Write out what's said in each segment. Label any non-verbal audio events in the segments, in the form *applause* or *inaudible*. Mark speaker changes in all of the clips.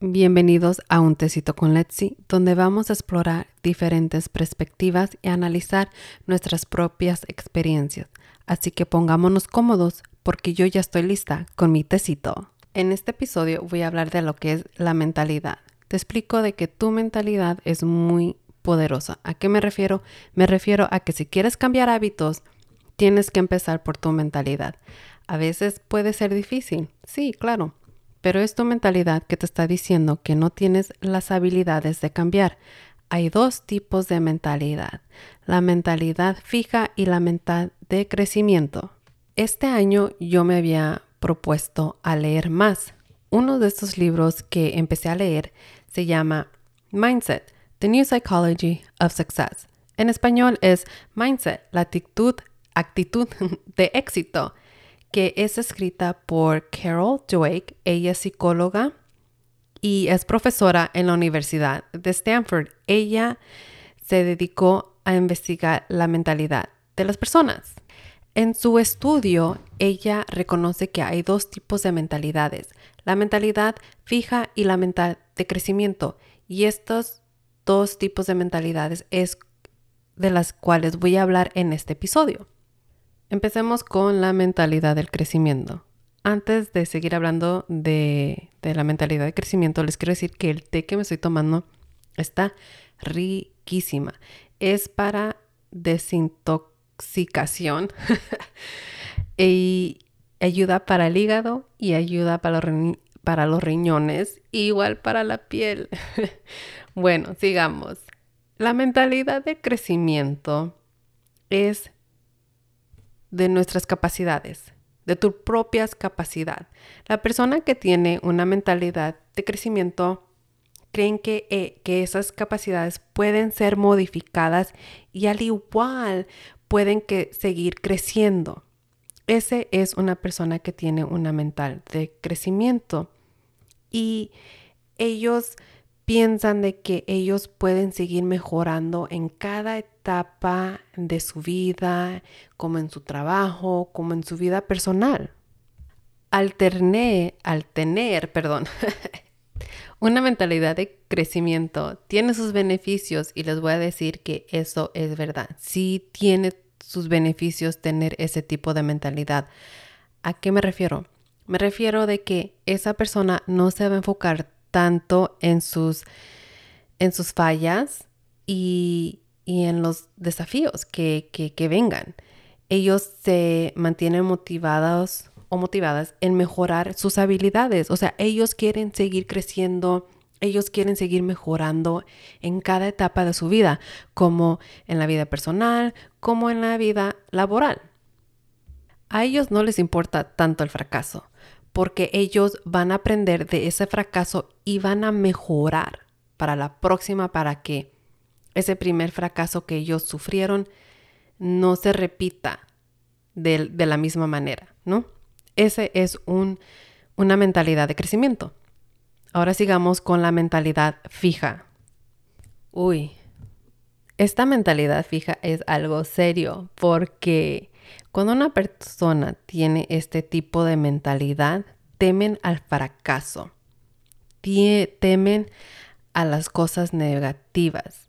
Speaker 1: Bienvenidos a Un Tecito con Letzi, donde vamos a explorar diferentes perspectivas y analizar nuestras propias experiencias. Así que pongámonos cómodos porque yo ya estoy lista con mi tecito. En este episodio voy a hablar de lo que es la mentalidad. Te explico de que tu mentalidad es muy poderosa. ¿A qué me refiero? Me refiero a que si quieres cambiar hábitos, tienes que empezar por tu mentalidad. A veces puede ser difícil, sí, claro, pero es tu mentalidad que te está diciendo que no tienes las habilidades de cambiar. Hay dos tipos de mentalidad, la mentalidad fija y la mental de crecimiento. Este año yo me había propuesto a leer más. Uno de estos libros que empecé a leer se llama Mindset, The New Psychology of Success. En español es Mindset, la actitud, actitud *laughs* de éxito que es escrita por Carol Dweck. Ella es psicóloga y es profesora en la Universidad de Stanford. Ella se dedicó a investigar la mentalidad de las personas. En su estudio, ella reconoce que hay dos tipos de mentalidades, la mentalidad fija y la mental de crecimiento. Y estos dos tipos de mentalidades es de las cuales voy a hablar en este episodio. Empecemos con la mentalidad del crecimiento. Antes de seguir hablando de, la mentalidad de crecimiento, les quiero decir que el té que me estoy tomando está riquísima. Es para desintoxicación *laughs* y ayuda para el hígado y ayuda para los, para los riñones, igual para la piel. *laughs* bueno, sigamos. La mentalidad de crecimiento es de nuestras capacidades, de tu propias capacidad. La persona que tiene una mentalidad de crecimiento creen que, eh, que esas capacidades pueden ser modificadas y al igual pueden que seguir creciendo. Ese es una persona que tiene una mental de crecimiento y ellos piensan de que ellos pueden seguir mejorando en cada etapa de su vida, como en su trabajo, como en su vida personal. Al, al tener, perdón, *laughs* una mentalidad de crecimiento tiene sus beneficios y les voy a decir que eso es verdad. Sí tiene sus beneficios tener ese tipo de mentalidad. ¿A qué me refiero? Me refiero de que esa persona no se va a enfocar tanto en sus, en sus fallas y, en los desafíos que, que, vengan. Ellos se mantienen motivados o motivadas en mejorar sus habilidades. O sea, ellos quieren seguir creciendo, ellos quieren seguir mejorando en cada etapa de su vida, como en la vida personal, como en la vida laboral. A ellos no les importa tanto el fracaso porque ellos van a aprender de ese fracaso y van a mejorar para la próxima para que ese primer fracaso que ellos sufrieron no se repita de, la misma manera, ¿no? Ese es un, una mentalidad de crecimiento. Ahora sigamos con la mentalidad fija. Uy, esta mentalidad fija es algo serio porque cuando una persona tiene este tipo de mentalidad, temen al fracaso, temen a las cosas negativas.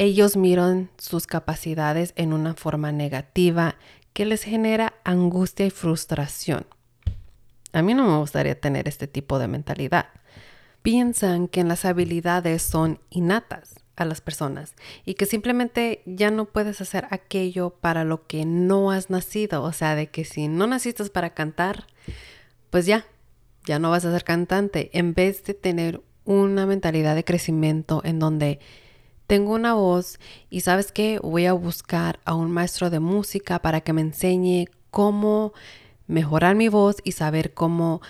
Speaker 1: Ellos miran sus capacidades en una forma negativa que les genera angustia y frustración. A mí no me gustaría tener este tipo de mentalidad. Piensan que las habilidades son innatas a las personas y que simplemente ya no puedes hacer aquello para lo que no has nacido. O sea, de que si no naciste para cantar, pues ya, ya no vas a ser cantante. En vez de tener una mentalidad de crecimiento en donde tengo una voz y sabes que voy a buscar a un maestro de música para que me enseñe cómo mejorar mi voz y saber cómo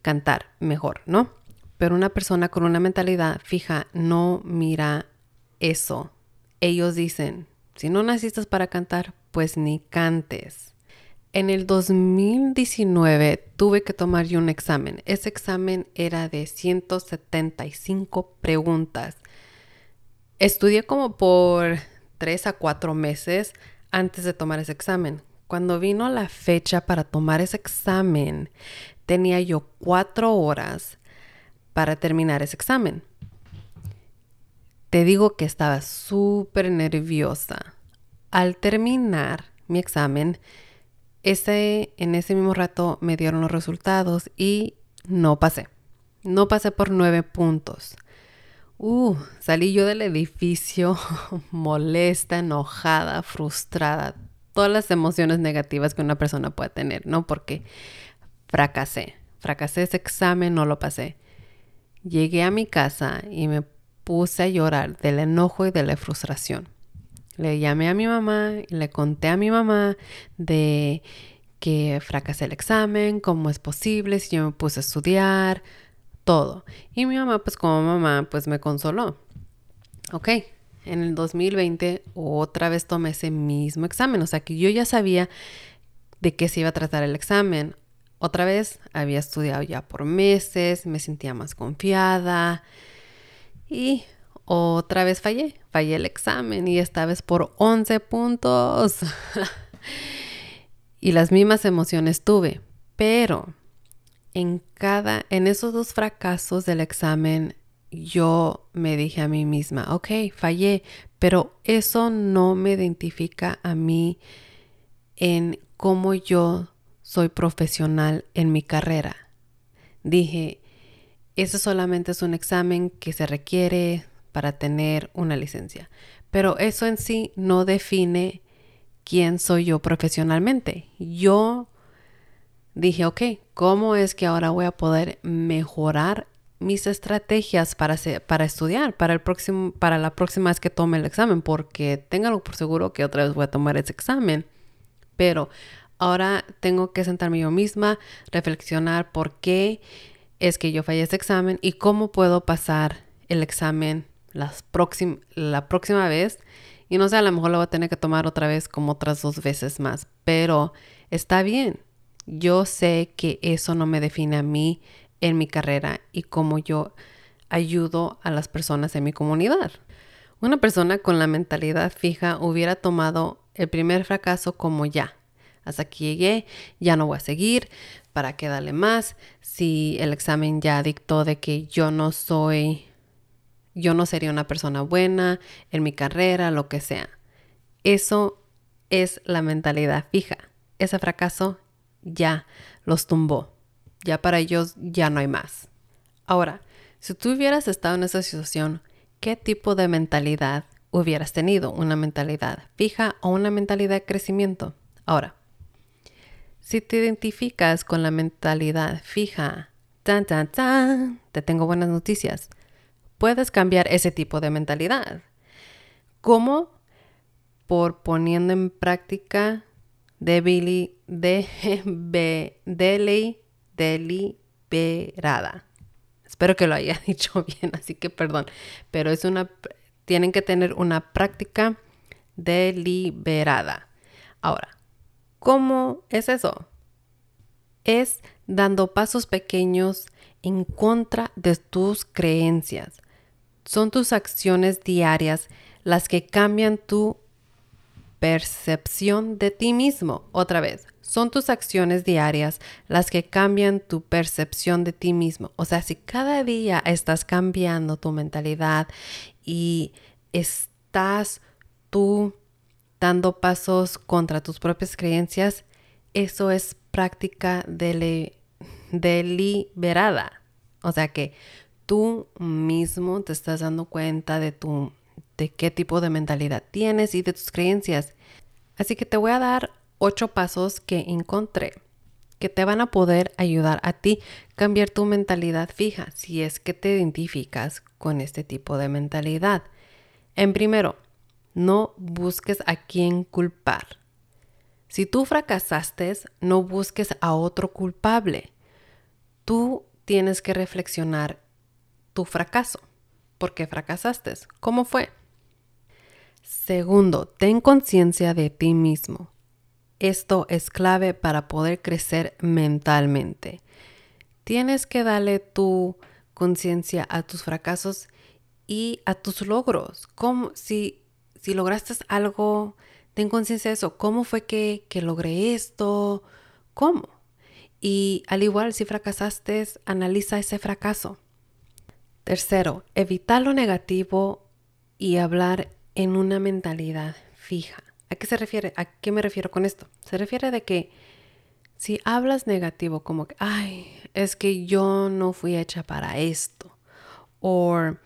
Speaker 1: cantar mejor, ¿no? Pero una persona con una mentalidad fija no mira eso. Ellos dicen, si no naciste para cantar, pues ni cantes. En el 2019 tuve que tomar yo un examen. Ese examen era de 175 preguntas. Estudié como por 3 a 4 meses antes de tomar ese examen. Cuando vino la fecha para tomar ese examen, tenía yo 4 horas para terminar ese examen. Te digo que estaba súper nerviosa. Al terminar mi examen, ese, en ese mismo rato me dieron los resultados y no pasé. No pasé por nueve puntos. Uh, salí yo del edificio *laughs* molesta, enojada, frustrada, todas las emociones negativas que una persona puede tener, ¿no? Porque fracasé, fracasé ese examen, no lo pasé. Llegué a mi casa y me puse a llorar del enojo y de la frustración. Le llamé a mi mamá y le conté a mi mamá de que fracasé el examen, cómo es posible, si yo me puse a estudiar, todo. Y mi mamá, pues como mamá, pues me consoló. Ok, en el 2020 otra vez tomé ese mismo examen, o sea que yo ya sabía de qué se iba a tratar el examen. Otra vez había estudiado ya por meses, me sentía más confiada y otra vez fallé, fallé el examen y esta vez por 11 puntos. *laughs* y las mismas emociones tuve, pero en cada en esos dos fracasos del examen yo me dije a mí misma, ok, fallé, pero eso no me identifica a mí en cómo yo soy profesional en mi carrera. Dije, eso solamente es un examen que se requiere para tener una licencia, pero eso en sí no define quién soy yo profesionalmente. Yo dije, ok, ¿cómo es que ahora voy a poder mejorar mis estrategias para, para estudiar para, el próximo, para la próxima vez que tome el examen, porque ténganlo por seguro que otra vez voy a tomar ese examen. Pero ahora tengo que sentarme yo misma, reflexionar por qué es que yo fallé ese examen y cómo puedo pasar el examen las la próxima vez. Y no sé, a lo mejor lo voy a tener que tomar otra vez como otras dos veces más, pero está bien. Yo sé que eso no me define a mí en mi carrera y cómo yo ayudo a las personas en mi comunidad. Una persona con la mentalidad fija hubiera tomado el primer fracaso como ya. Hasta aquí llegué, ya no voy a seguir, ¿para qué darle más? Si el examen ya dictó de que yo no soy, yo no sería una persona buena en mi carrera, lo que sea. Eso es la mentalidad fija. Ese fracaso ya los tumbó ya para ellos ya no hay más. Ahora, si tú hubieras estado en esa situación, ¿qué tipo de mentalidad hubieras tenido? ¿Una mentalidad fija o una mentalidad de crecimiento? Ahora, si te identificas con la mentalidad fija, tan, tan, tan, te tengo buenas noticias. Puedes cambiar ese tipo de mentalidad. ¿Cómo? Por poniendo en práctica de Billy, de, *laughs* de, deliberada. Espero que lo haya *laughs* dicho bien, así que perdón, pero es una tienen que tener una práctica deliberada. Ahora, ¿cómo es eso? Es dando pasos pequeños en contra de tus creencias. Son tus acciones diarias las que cambian tu percepción de ti mismo. Otra vez, son tus acciones diarias las que cambian tu percepción de ti mismo. O sea, si cada día estás cambiando tu mentalidad y estás tú dando pasos contra tus propias creencias, eso es práctica deliberada. O sea que tú mismo te estás dando cuenta de tu de qué tipo de mentalidad tienes y de tus creencias. Así que te voy a dar ocho pasos que encontré que te van a poder ayudar a ti cambiar tu mentalidad fija si es que te identificas con este tipo de mentalidad. En primero, no busques a quién culpar. Si tú fracasaste, no busques a otro culpable. Tú tienes que reflexionar tu fracaso. ¿Por qué fracasaste? ¿Cómo fue? Segundo, ten conciencia de ti mismo. Esto es clave para poder crecer mentalmente. Tienes que darle tu conciencia a tus fracasos y a tus logros. Como si, si lograste algo, ten conciencia de eso. ¿Cómo fue que, que logré esto? ¿Cómo? Y al igual, si fracasaste, analiza ese fracaso. Tercero, evitar lo negativo y hablar en una mentalidad fija. ¿A qué se refiere? ¿A qué me refiero con esto? Se refiere de que si hablas negativo como que, ay, es que yo no fui hecha para esto o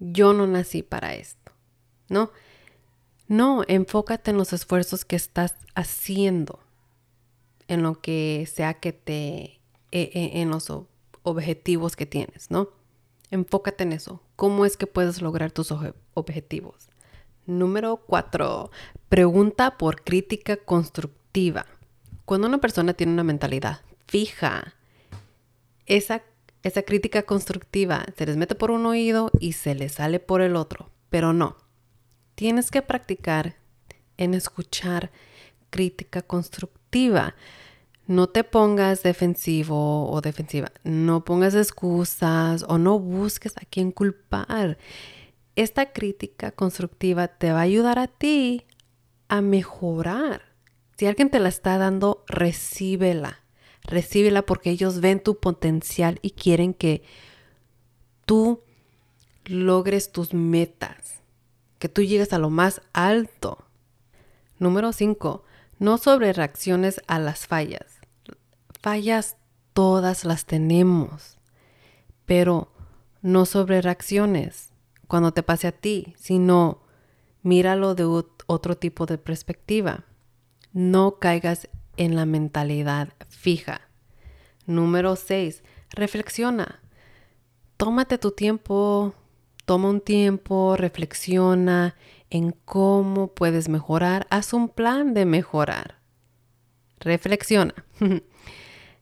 Speaker 1: yo no nací para esto, ¿no? No, enfócate en los esfuerzos que estás haciendo, en lo que sea que te, e, e, en los objetivos que tienes, ¿no? Enfócate en eso. ¿Cómo es que puedes lograr tus objetivos? Número cuatro, pregunta por crítica constructiva. Cuando una persona tiene una mentalidad fija, esa, esa crítica constructiva se les mete por un oído y se les sale por el otro. Pero no, tienes que practicar en escuchar crítica constructiva. No te pongas defensivo o defensiva, no pongas excusas o no busques a quién culpar. Esta crítica constructiva te va a ayudar a ti a mejorar. Si alguien te la está dando, recíbela. Recíbela porque ellos ven tu potencial y quieren que tú logres tus metas, que tú llegues a lo más alto. Número 5. No sobre reacciones a las fallas. Fallas todas las tenemos, pero no sobre reacciones cuando te pase a ti, sino míralo de otro tipo de perspectiva. No caigas en la mentalidad fija. Número 6. Reflexiona. Tómate tu tiempo, toma un tiempo, reflexiona en cómo puedes mejorar. Haz un plan de mejorar. Reflexiona. *laughs*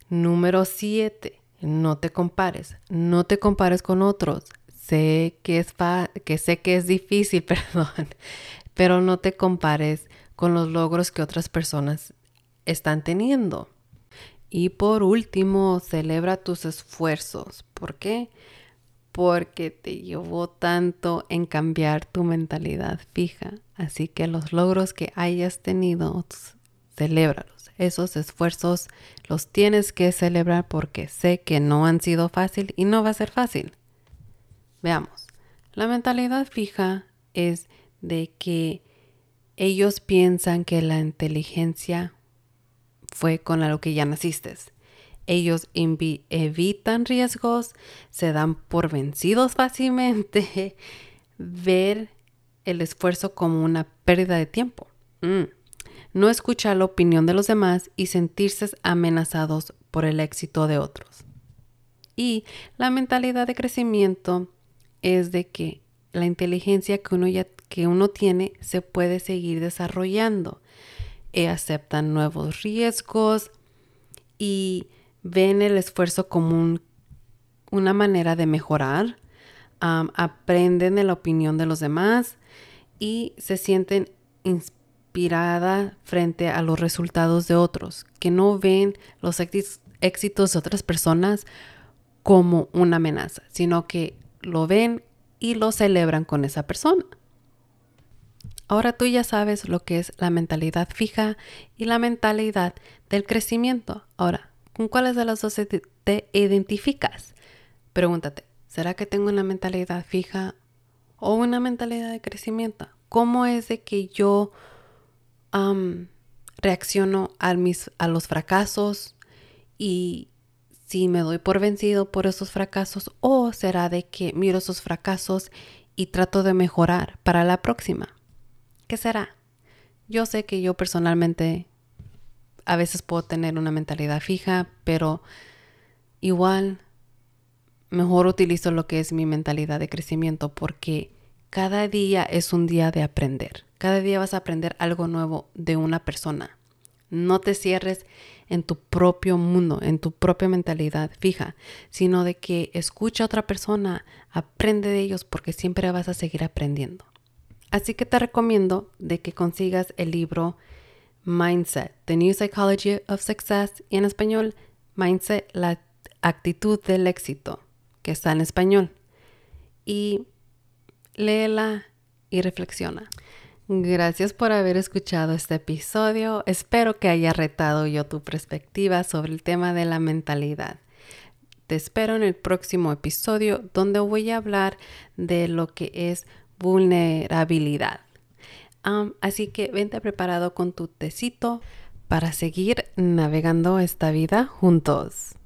Speaker 1: Número 7. No te compares. No te compares con otros. Sé que, es que sé que es difícil, *laughs* perdón, pero no te compares con los logros que otras personas están teniendo. Y por último, celebra tus esfuerzos. ¿Por qué? Porque te llevó tanto en cambiar tu mentalidad fija. Así que los logros que hayas tenido, celébralos. Esos esfuerzos los tienes que celebrar porque sé que no han sido fácil y no va a ser fácil. Veamos, la mentalidad fija es de que ellos piensan que la inteligencia fue con lo que ya naciste. Ellos evitan riesgos, se dan por vencidos fácilmente, *laughs* ver el esfuerzo como una pérdida de tiempo. Mm. No escuchar la opinión de los demás y sentirse amenazados por el éxito de otros. Y la mentalidad de crecimiento es de que la inteligencia que uno ya que uno tiene se puede seguir desarrollando. E aceptan nuevos riesgos y ven el esfuerzo como una manera de mejorar, aprenden de la opinión de los demás y se sienten inspirada frente a los resultados de otros, que no ven los éxitos de otras personas como una amenaza, sino que lo ven y lo celebran con esa persona. Ahora tú ya sabes lo que es la mentalidad fija y la mentalidad del crecimiento. Ahora, ¿con cuáles de las dos te identificas? Pregúntate, ¿será que tengo una mentalidad fija o una mentalidad de crecimiento? ¿Cómo es de que yo reacciono a, mis, a los fracasos y si me doy por vencido por esos fracasos o será de que miro esos fracasos y trato de mejorar para la próxima. ¿Qué será? Yo sé que yo personalmente a veces puedo tener una mentalidad fija, pero igual mejor utilizo lo que es mi mentalidad de crecimiento porque cada día es un día de aprender. Cada día vas a aprender algo nuevo de una persona. No te cierres en tu propio mundo, en tu propia mentalidad fija, sino de que escucha a otra persona, aprende de ellos porque siempre vas a seguir aprendiendo. Así que te recomiendo de que consigas el libro Mindset, The New Psychology of Success y en español Mindset, la actitud del éxito, que está en español. Y léela y reflexiona. Gracias por haber escuchado este episodio. Espero que haya retado yo tu perspectiva sobre el tema de la mentalidad. Te espero en el próximo episodio donde voy a hablar de lo que es vulnerabilidad. así que vente preparado con tu tecito para seguir navegando esta vida juntos.